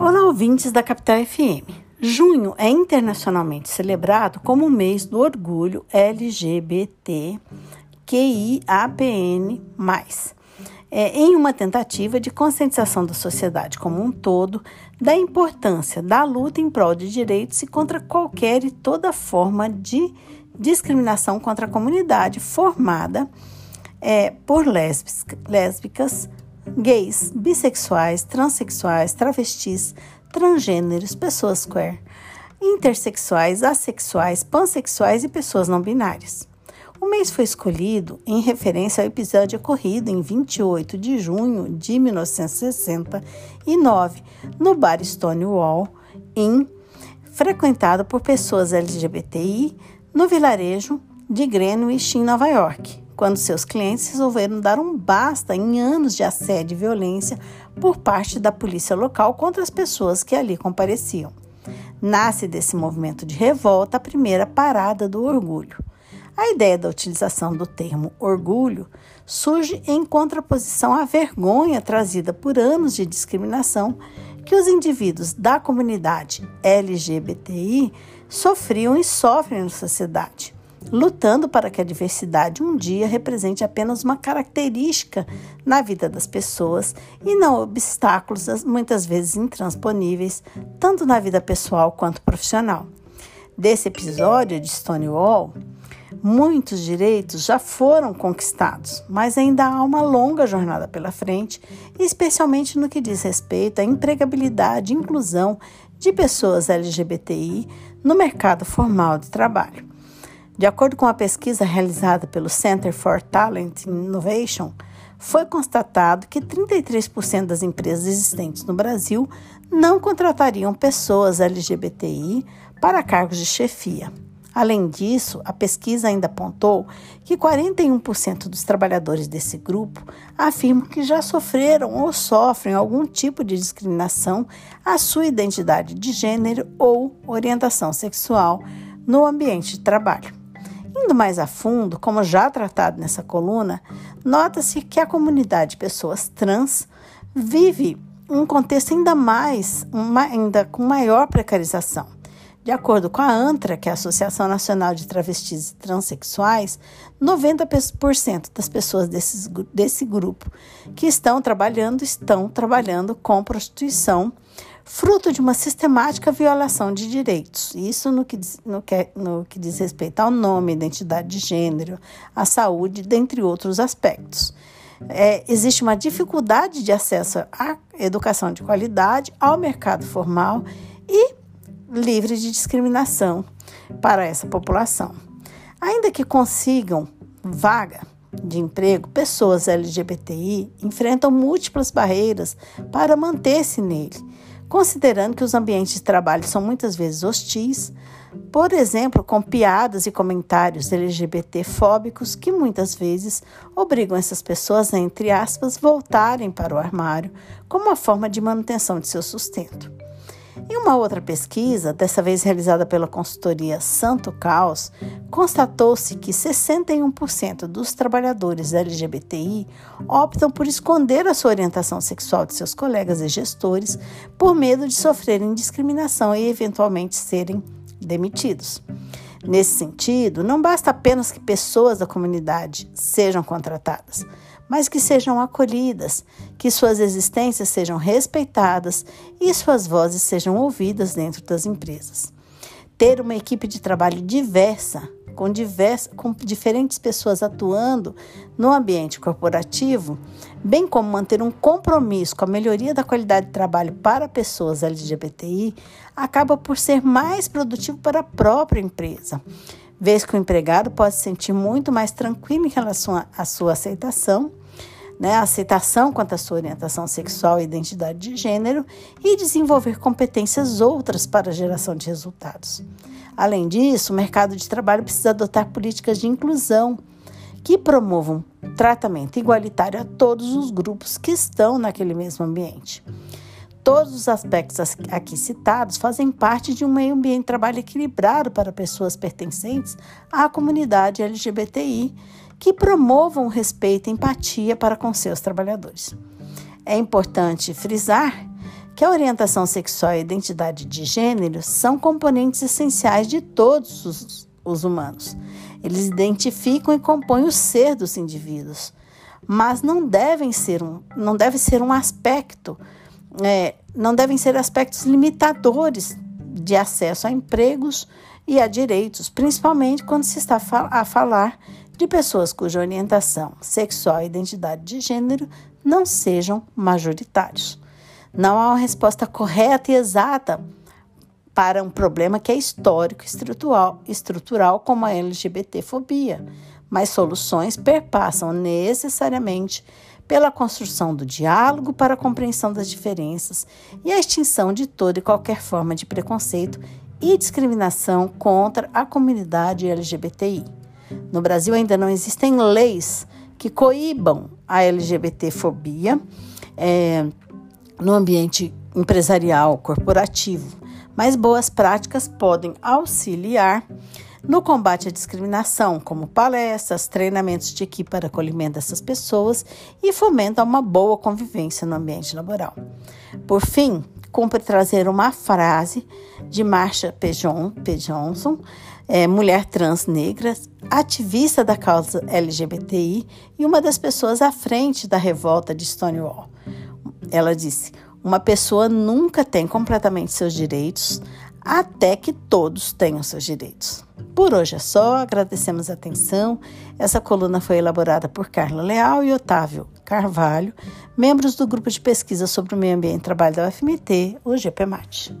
Olá, ouvintes da Capital FM. Junho é internacionalmente celebrado como o mês do orgulho LGBTQIAPN+, é, em uma tentativa de conscientização da sociedade como um todo da importância da luta em prol de direitos e contra qualquer e toda forma de discriminação contra a comunidade formada é, por lésbicas, gays, bissexuais, transexuais, travestis, transgêneros, pessoas queer, intersexuais, assexuais, pansexuais e pessoas não binárias. O mês foi escolhido em referência ao episódio ocorrido em 28 de junho de 1969 no bar Stonewall Inn, frequentado por pessoas LGBTI no vilarejo de Greenwich, em Nova York, quando seus clientes resolveram dar um basta em anos de assédio e violência por parte da polícia local contra as pessoas que ali compareciam. Nasce desse movimento de revolta a primeira parada do orgulho. A ideia da utilização do termo orgulho surge em contraposição à vergonha trazida por anos de discriminação que os indivíduos da comunidade LGBTI sofriam e sofrem na sociedade, lutando para que a diversidade um dia represente apenas uma característica na vida das pessoas e não obstáculos muitas vezes intransponíveis, tanto na vida pessoal quanto profissional. Desse episódio de Stonewall, Muitos direitos já foram conquistados, mas ainda há uma longa jornada pela frente, especialmente no que diz respeito à empregabilidade e inclusão de pessoas LGBTI no mercado formal de trabalho. De acordo com a pesquisa realizada pelo Center for Talent Innovation, foi constatado que 33% das empresas existentes no Brasil não contratariam pessoas LGBTI para cargos de chefia. Além disso, a pesquisa ainda apontou que 41% dos trabalhadores desse grupo afirmam que já sofreram ou sofrem algum tipo de discriminação à sua identidade de gênero ou orientação sexual no ambiente de trabalho. Indo mais a fundo, como já tratado nessa coluna, nota-se que a comunidade de pessoas trans vive um contexto ainda mais, uma, ainda com maior precarização. De acordo com a ANTRA, que é a Associação Nacional de Travestis e Transsexuais, 90% das pessoas desses, desse grupo que estão trabalhando estão trabalhando com prostituição, fruto de uma sistemática violação de direitos. Isso no que, no que, no que diz respeito ao nome, identidade de gênero, à saúde, dentre outros aspectos. É, existe uma dificuldade de acesso à educação de qualidade, ao mercado formal e livre de discriminação para essa população. Ainda que consigam vaga de emprego, pessoas LGBTI enfrentam múltiplas barreiras para manter-se nele, considerando que os ambientes de trabalho são muitas vezes hostis, por exemplo, com piadas e comentários LGBT-fóbicos que muitas vezes obrigam essas pessoas a, entre aspas, voltarem para o armário como uma forma de manutenção de seu sustento. Em uma outra pesquisa, dessa vez realizada pela consultoria Santo Caos, constatou-se que 61% dos trabalhadores LGBTI optam por esconder a sua orientação sexual de seus colegas e gestores por medo de sofrerem discriminação e eventualmente serem demitidos. Nesse sentido, não basta apenas que pessoas da comunidade sejam contratadas, mas que sejam acolhidas, que suas existências sejam respeitadas e suas vozes sejam ouvidas dentro das empresas. Ter uma equipe de trabalho diversa, com, diversas, com diferentes pessoas atuando no ambiente corporativo, bem como manter um compromisso com a melhoria da qualidade de trabalho para pessoas LGBTI, acaba por ser mais produtivo para a própria empresa, vez que o empregado pode se sentir muito mais tranquilo em relação à sua aceitação, né, a aceitação quanto à sua orientação sexual e identidade de gênero e desenvolver competências outras para a geração de resultados. Além disso, o mercado de trabalho precisa adotar políticas de inclusão que promovam tratamento igualitário a todos os grupos que estão naquele mesmo ambiente. Todos os aspectos aqui citados fazem parte de um meio ambiente de trabalho equilibrado para pessoas pertencentes à comunidade LGBTI, que promovam respeito e empatia para com seus trabalhadores. É importante frisar que a orientação sexual e a identidade de gênero são componentes essenciais de todos os, os humanos. Eles identificam e compõem o ser dos indivíduos, mas não devem ser um, não deve ser um aspecto, é, não devem ser aspectos limitadores de acesso a empregos e a direitos, principalmente quando se está a falar de pessoas cuja orientação sexual e identidade de gênero não sejam majoritários. Não há uma resposta correta e exata para um problema que é histórico estrutural, estrutural como a LGBTfobia, mas soluções perpassam necessariamente pela construção do diálogo para a compreensão das diferenças e a extinção de toda e qualquer forma de preconceito e discriminação contra a comunidade LGBTI. No Brasil ainda não existem leis que coíbam a LGBTfobia é, no ambiente empresarial, corporativo, mas boas práticas podem auxiliar no combate à discriminação, como palestras, treinamentos de equipe para acolhimento dessas pessoas e fomenta uma boa convivência no ambiente laboral. Por fim, cumpre trazer uma frase de Marsha P. Johnson, é, mulher trans negra, ativista da causa LGBTI e uma das pessoas à frente da revolta de Stonewall. Ela disse: Uma pessoa nunca tem completamente seus direitos até que todos tenham seus direitos. Por hoje é só, agradecemos a atenção. Essa coluna foi elaborada por Carla Leal e Otávio Carvalho, membros do grupo de pesquisa sobre o meio ambiente e trabalho da UFMT, o GPMAT.